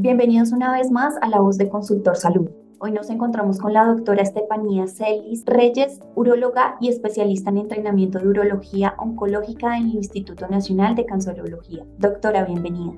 Bienvenidos una vez más a La Voz de Consultor Salud. Hoy nos encontramos con la doctora Estefanía Celis Reyes, uróloga y especialista en entrenamiento de urología oncológica del Instituto Nacional de Cancerología. Doctora, bienvenida.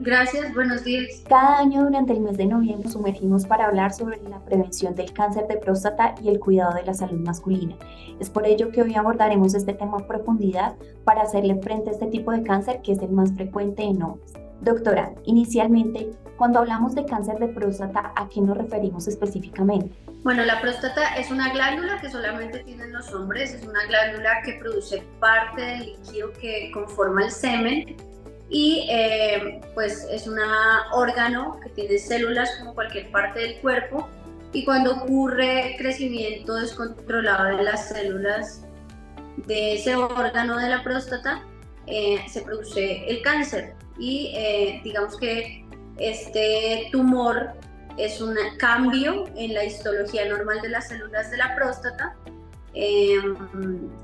Gracias, buenos días. Cada año durante el mes de noviembre nos sumergimos para hablar sobre la prevención del cáncer de próstata y el cuidado de la salud masculina. Es por ello que hoy abordaremos este tema a profundidad para hacerle frente a este tipo de cáncer que es el más frecuente en hombres. Doctora, inicialmente, cuando hablamos de cáncer de próstata, ¿a qué nos referimos específicamente? Bueno, la próstata es una glándula que solamente tienen los hombres, es una glándula que produce parte del líquido que conforma el semen y eh, pues es un órgano que tiene células como cualquier parte del cuerpo y cuando ocurre crecimiento descontrolado de las células de ese órgano de la próstata eh, se produce el cáncer y eh, digamos que este tumor es un cambio en la histología normal de las células de la próstata Em,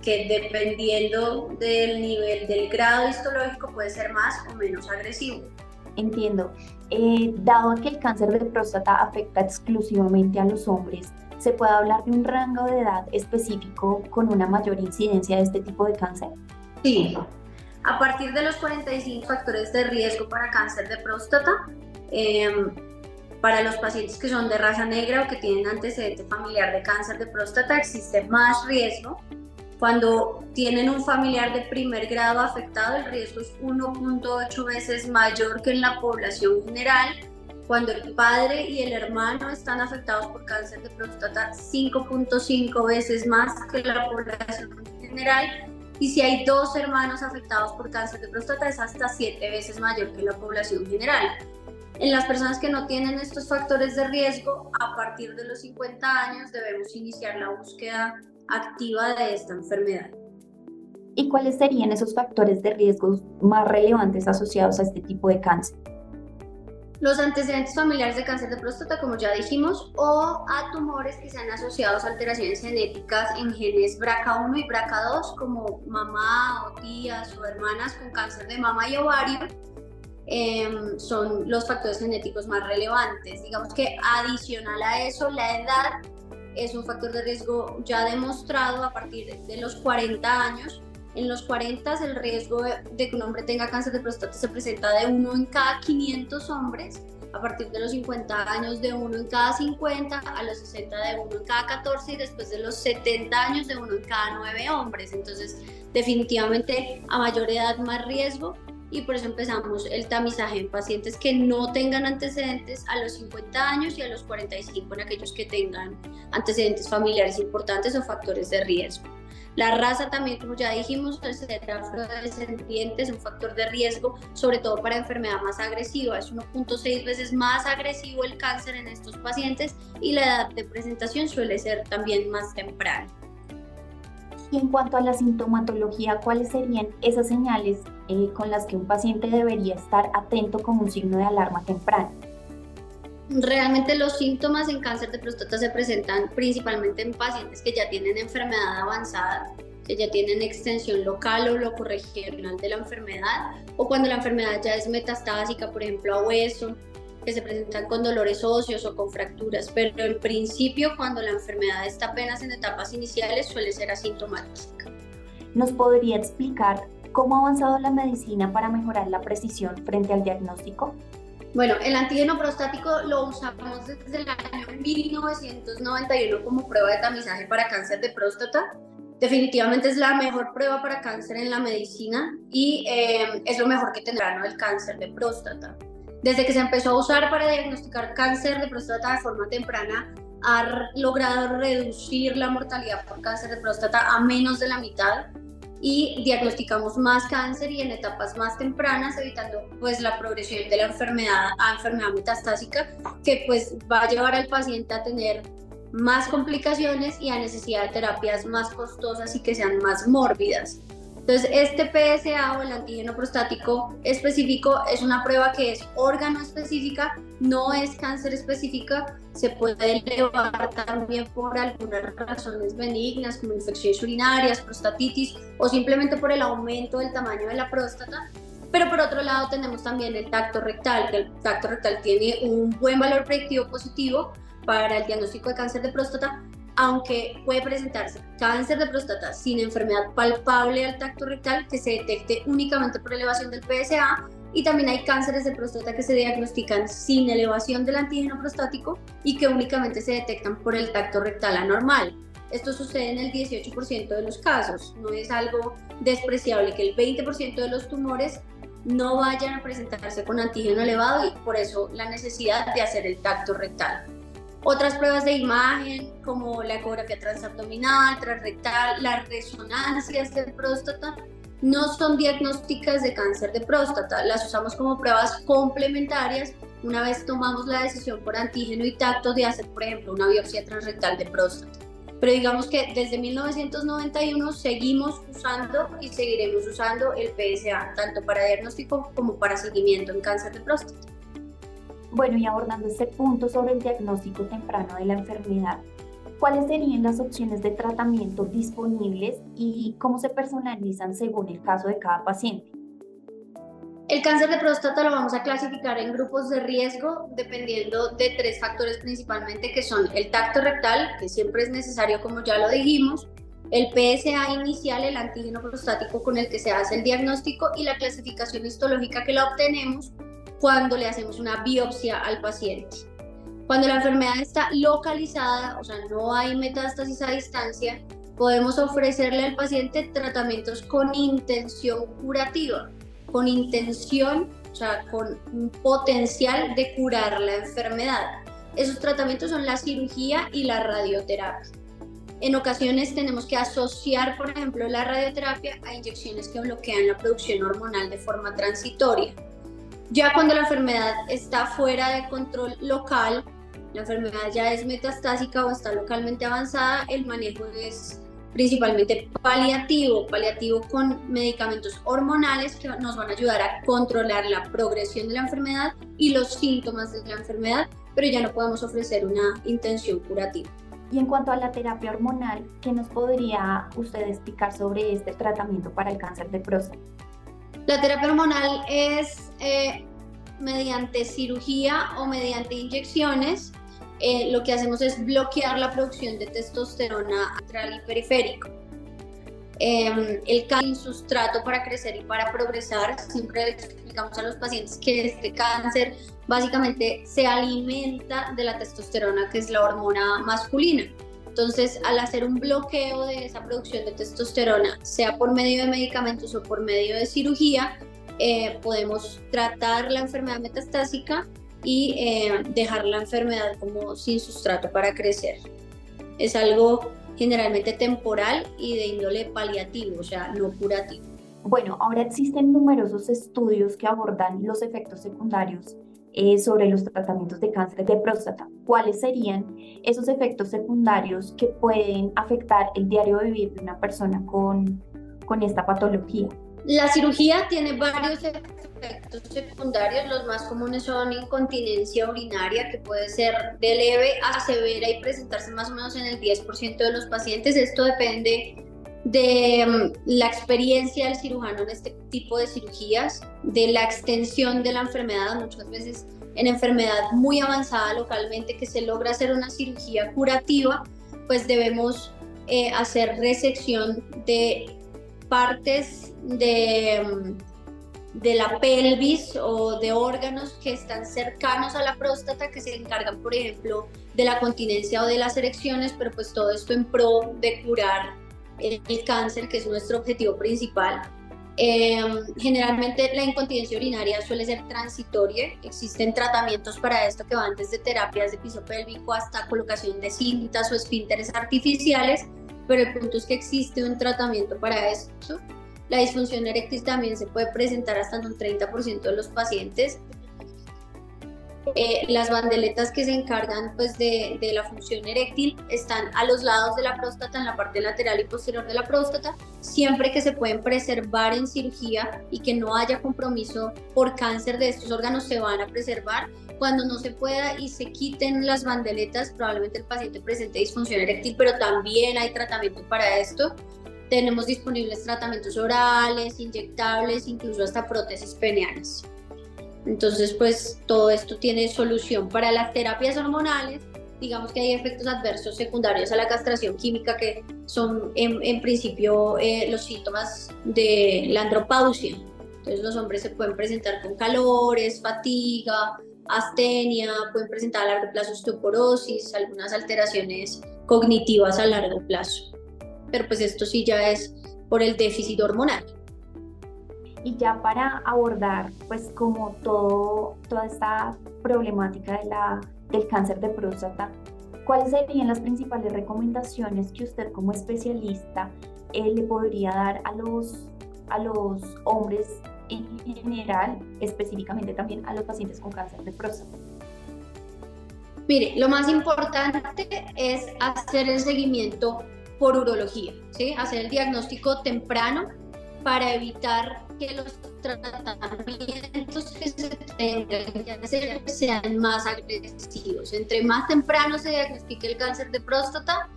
que dependiendo del nivel del grado histológico puede ser más o menos agresivo. Entiendo. Eh, dado que el cáncer de próstata afecta exclusivamente a los hombres, ¿se puede hablar de un rango de edad específico con una mayor incidencia de este tipo de cáncer? Sí. A partir de los 45 factores de riesgo para cáncer de próstata, eh, para los pacientes que son de raza negra o que tienen antecedente familiar de cáncer de próstata existe más riesgo. Cuando tienen un familiar de primer grado afectado, el riesgo es 1.8 veces mayor que en la población general. Cuando el padre y el hermano están afectados por cáncer de próstata, 5.5 veces más que la población general. Y si hay dos hermanos afectados por cáncer de próstata, es hasta 7 veces mayor que la población general. En las personas que no tienen estos factores de riesgo, a partir de los 50 años debemos iniciar la búsqueda activa de esta enfermedad. ¿Y cuáles serían esos factores de riesgo más relevantes asociados a este tipo de cáncer? Los antecedentes familiares de cáncer de próstata, como ya dijimos, o a tumores que sean asociados a alteraciones genéticas en genes BRCA1 y BRCA2, como mamá o tías o hermanas con cáncer de mama y ovario, Em, son los factores genéticos más relevantes. Digamos que adicional a eso, la edad es un factor de riesgo ya demostrado a partir de los 40 años. En los 40 el riesgo de que un hombre tenga cáncer de próstata se presenta de uno en cada 500 hombres, a partir de los 50 años de uno en cada 50, a los 60 de uno en cada 14 y después de los 70 años de uno en cada 9 hombres. Entonces, definitivamente a mayor edad más riesgo y por eso empezamos el tamizaje en pacientes que no tengan antecedentes a los 50 años y a los 45 en aquellos que tengan antecedentes familiares importantes o factores de riesgo. La raza también, como ya dijimos, ser afrodescendiente es un factor de riesgo, sobre todo para enfermedad más agresiva. Es 1.6 veces más agresivo el cáncer en estos pacientes y la edad de presentación suele ser también más temprana. Y en cuanto a la sintomatología, ¿cuáles serían esas señales eh, con las que un paciente debería estar atento como un signo de alarma temprana? Realmente los síntomas en cáncer de próstata se presentan principalmente en pacientes que ya tienen enfermedad avanzada, que ya tienen extensión local o locorregional de la enfermedad, o cuando la enfermedad ya es metastásica, por ejemplo, a hueso, que se presentan con dolores óseos o con fracturas, pero en principio cuando la enfermedad está apenas en etapas iniciales suele ser asintomática. ¿Nos podría explicar cómo ha avanzado la medicina para mejorar la precisión frente al diagnóstico? Bueno, el antígeno prostático lo usamos desde el año 1991 como prueba de tamizaje para cáncer de próstata. Definitivamente es la mejor prueba para cáncer en la medicina y eh, es lo mejor que tendrá ¿no? el cáncer de próstata. Desde que se empezó a usar para diagnosticar cáncer de próstata de forma temprana, ha logrado reducir la mortalidad por cáncer de próstata a menos de la mitad y diagnosticamos más cáncer y en etapas más tempranas, evitando pues la progresión de la enfermedad a enfermedad metastásica, que pues va a llevar al paciente a tener más complicaciones y a necesidad de terapias más costosas y que sean más mórbidas. Entonces, este PSA o el antígeno prostático específico es una prueba que es órgano específica, no es cáncer específica, se puede elevar también por algunas razones benignas como infecciones urinarias, prostatitis o simplemente por el aumento del tamaño de la próstata, Pero por otro lado tenemos también el tacto rectal, que el tacto rectal tiene un buen valor predictivo positivo para el diagnóstico de cáncer de próstata, aunque puede presentarse cáncer de próstata sin enfermedad palpable al tacto rectal que se detecte únicamente por elevación del PSA y también hay cánceres de próstata que se diagnostican sin elevación del antígeno prostático y que únicamente se detectan por el tacto rectal anormal. Esto sucede en el 18% de los casos, no es algo despreciable que el 20% de los tumores no vayan a presentarse con antígeno elevado y por eso la necesidad de hacer el tacto rectal. Otras pruebas de imagen como la ecografía transabdominal, transrectal, las resonancias de próstata no son diagnósticas de cáncer de próstata, las usamos como pruebas complementarias una vez tomamos la decisión por antígeno y tacto de hacer, por ejemplo, una biopsia transrectal de próstata. Pero digamos que desde 1991 seguimos usando y seguiremos usando el PSA, tanto para diagnóstico como para seguimiento en cáncer de próstata. Bueno, y abordando este punto sobre el diagnóstico temprano de la enfermedad, ¿cuáles serían las opciones de tratamiento disponibles y cómo se personalizan según el caso de cada paciente? El cáncer de próstata lo vamos a clasificar en grupos de riesgo dependiendo de tres factores principalmente que son el tacto rectal, que siempre es necesario como ya lo dijimos, el PSA inicial, el antígeno prostático con el que se hace el diagnóstico y la clasificación histológica que la obtenemos cuando le hacemos una biopsia al paciente. Cuando la enfermedad está localizada, o sea, no hay metástasis a distancia, podemos ofrecerle al paciente tratamientos con intención curativa, con intención, o sea, con potencial de curar la enfermedad. Esos tratamientos son la cirugía y la radioterapia. En ocasiones tenemos que asociar, por ejemplo, la radioterapia a inyecciones que bloquean la producción hormonal de forma transitoria. Ya cuando la enfermedad está fuera de control local, la enfermedad ya es metastásica o está localmente avanzada, el manejo es principalmente paliativo, paliativo con medicamentos hormonales que nos van a ayudar a controlar la progresión de la enfermedad y los síntomas de la enfermedad, pero ya no podemos ofrecer una intención curativa. Y en cuanto a la terapia hormonal, ¿qué nos podría usted explicar sobre este tratamiento para el cáncer de próstata? La terapia hormonal es eh, mediante cirugía o mediante inyecciones. Eh, lo que hacemos es bloquear la producción de testosterona antral y periférico. Eh, el sustrato para crecer y para progresar, siempre explicamos a los pacientes que este cáncer básicamente se alimenta de la testosterona, que es la hormona masculina. Entonces, al hacer un bloqueo de esa producción de testosterona, sea por medio de medicamentos o por medio de cirugía, eh, podemos tratar la enfermedad metastásica y eh, dejar la enfermedad como sin sustrato para crecer. Es algo generalmente temporal y de índole paliativo, o sea, no curativo. Bueno, ahora existen numerosos estudios que abordan los efectos secundarios eh, sobre los tratamientos de cáncer de próstata. ¿Cuáles serían esos efectos secundarios que pueden afectar el diario vivir de una persona con, con esta patología? La cirugía tiene varios efectos secundarios. Los más comunes son incontinencia urinaria, que puede ser de leve a severa y presentarse más o menos en el 10% de los pacientes. Esto depende de mm, la experiencia del cirujano en este tipo de cirugías, de la extensión de la enfermedad, muchas veces en enfermedad muy avanzada localmente que se logra hacer una cirugía curativa, pues debemos eh, hacer resección de partes de, de la pelvis o de órganos que están cercanos a la próstata que se encargan, por ejemplo, de la continencia o de las erecciones, pero pues todo esto en pro de curar el, cáncer, que es nuestro objetivo principal. Em, generalmente la incontinencia urinaria suele ser transitoria, existen tratamientos para esto que van desde terapias de piso pélvico hasta colocación de cintas o esfínteres artificiales, pero el punto es que existe un tratamiento para esto. La disfunción eréctil también se puede presentar hasta en un 30% de los pacientes eh, las bandeletas que se encargan pues, de, de, la función eréctil están a los lados de la próstata, en la parte lateral y posterior de la próstata, siempre que se pueden preservar en cirugía y que no haya compromiso por cáncer de estos órganos, se van a preservar. Cuando no se pueda y se quiten las bandeletas, probablemente el paciente presente disfunción eréctil, pero también hay tratamiento para esto. tenemos disponibles tratamientos orales, inyectables, incluso hasta prótesis peneales. Entonces, pues todo esto tiene solución para las terapias hormonales. Digamos que hay efectos adversos secundarios a la castración química que son en, principio eh, los síntomas de la andropausia. Entonces los hombres se pueden presentar con calores, fatiga, astenia, pueden presentar a largo plazo osteoporosis, algunas alteraciones cognitivas a largo plazo. Pero pues esto sí ya es por el déficit hormonal. Y ya para abordar pues como todo, toda esta problemática de la, del cáncer de próstata, ¿cuáles serían las principales recomendaciones que usted como especialista eh, le podría dar a los, a los hombres en general, específicamente también a los pacientes con cáncer de próstata? Mire, lo más importante es hacer el seguimiento por urología, ¿sí? hacer el diagnóstico temprano para evitar que los tratamientos que se tengan sean más agresivos. Entre más temprano se diagnostique el cáncer de próstata,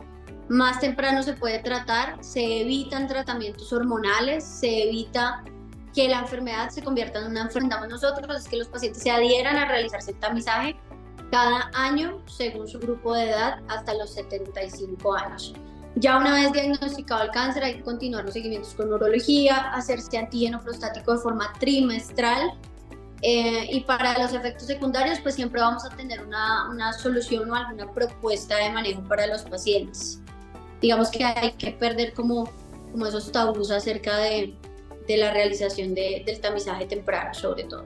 más temprano se puede tratar, se evitan tratamientos hormonales, se evita que la enfermedad se convierta en una enfermedad. Nosotros es que los pacientes se adhieran a realizarse el tamizaje cada año según su grupo de edad hasta los 75 años. Ya una vez diagnosticado el cáncer hay que continuar los seguimientos con neurología, hacerse antígeno prostático de forma trimestral eh, y para los efectos secundarios pues siempre vamos a tener una, una solución o alguna propuesta de manejo para los pacientes. Digamos que hay que perder como, como esos tabús acerca de, de la realización de, del tamizaje temprano sobre todo.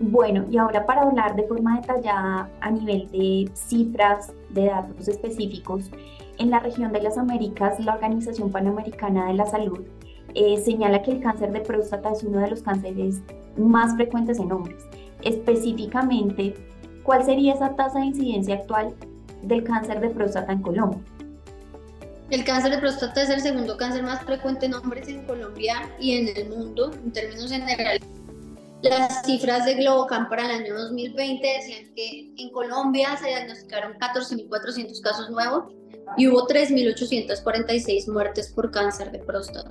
Bueno, y ahora para hablar de forma detallada a nivel de cifras, de datos específicos, en la región de las Américas, la Organización Panamericana de la Salud eh, señala que el cáncer de próstata es uno de los cánceres más frecuentes en hombres. Específicamente, ¿cuál sería esa tasa de incidencia actual del cáncer de próstata en Colombia? El cáncer de próstata es el segundo cáncer más frecuente en hombres en Colombia y en el mundo, en términos generales. Las cifras de Globocam para el año 2020 decían que en Colombia se diagnosticaron 14.400 casos nuevos y hubo 3.846 muertes por cáncer de próstata.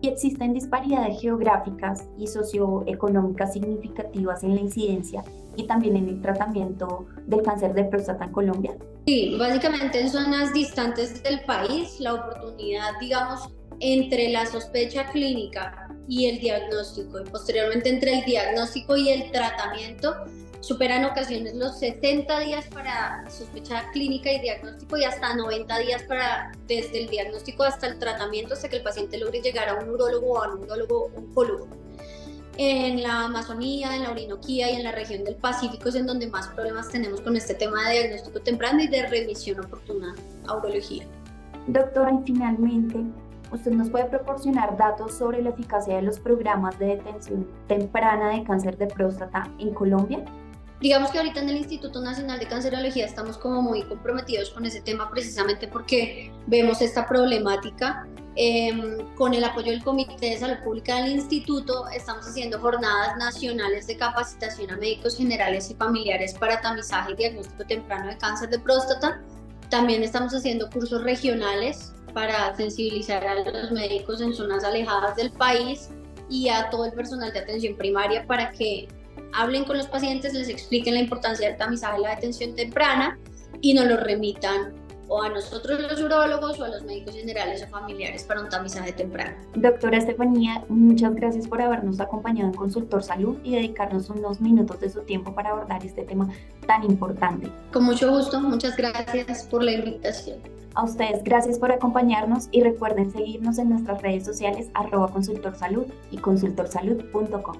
Y existen disparidades geográficas y socioeconómicas significativas en la incidencia y también en el tratamiento del cáncer de próstata en Colombia. Sí, básicamente en zonas distantes del país, la oportunidad, digamos, entre la sospecha clínica y el diagnóstico y posteriormente entre el diagnóstico y el tratamiento superan ocasiones los 70 días para sospecha clínica y diagnóstico y hasta 90 días para desde el diagnóstico hasta el tratamiento hasta que el paciente logre llegar a un urólogo o a un urólogo oncólogo. En la Amazonía, en la Orinoquía y en la región del Pacífico es en donde más problemas tenemos con este tema de diagnóstico temprano y de remisión oportuna a urología. Doctora, y finalmente, ¿usted nos puede proporcionar datos sobre la eficacia de los programas de detención temprana de cáncer de próstata en Colombia? Digamos que ahorita en el Instituto Nacional de Cancerología estamos como muy comprometidos con ese tema precisamente porque vemos esta problemática. Em, con el apoyo del Comité de Salud Pública del Instituto estamos haciendo jornadas nacionales de capacitación a médicos generales y familiares para tamizaje y diagnóstico temprano de cáncer de próstata. También estamos haciendo cursos regionales para sensibilizar a los médicos en zonas alejadas del país y a todo el personal de atención primaria para que hablen con los pacientes, les expliquen la importancia del tamizaje y la detención temprana y nos lo remitan o a nosotros los urólogos o a los médicos generales o familiares para un tamizaje temprano. Doctora Estefanía, muchas gracias por habernos acompañado en Consultor Salud y dedicarnos unos minutos de su tiempo para abordar este tema tan importante. Con mucho gusto, muchas gracias por la invitación. A ustedes, gracias por acompañarnos y recuerden seguirnos en nuestras redes sociales arroba consultorsalud y consultorsalud.com.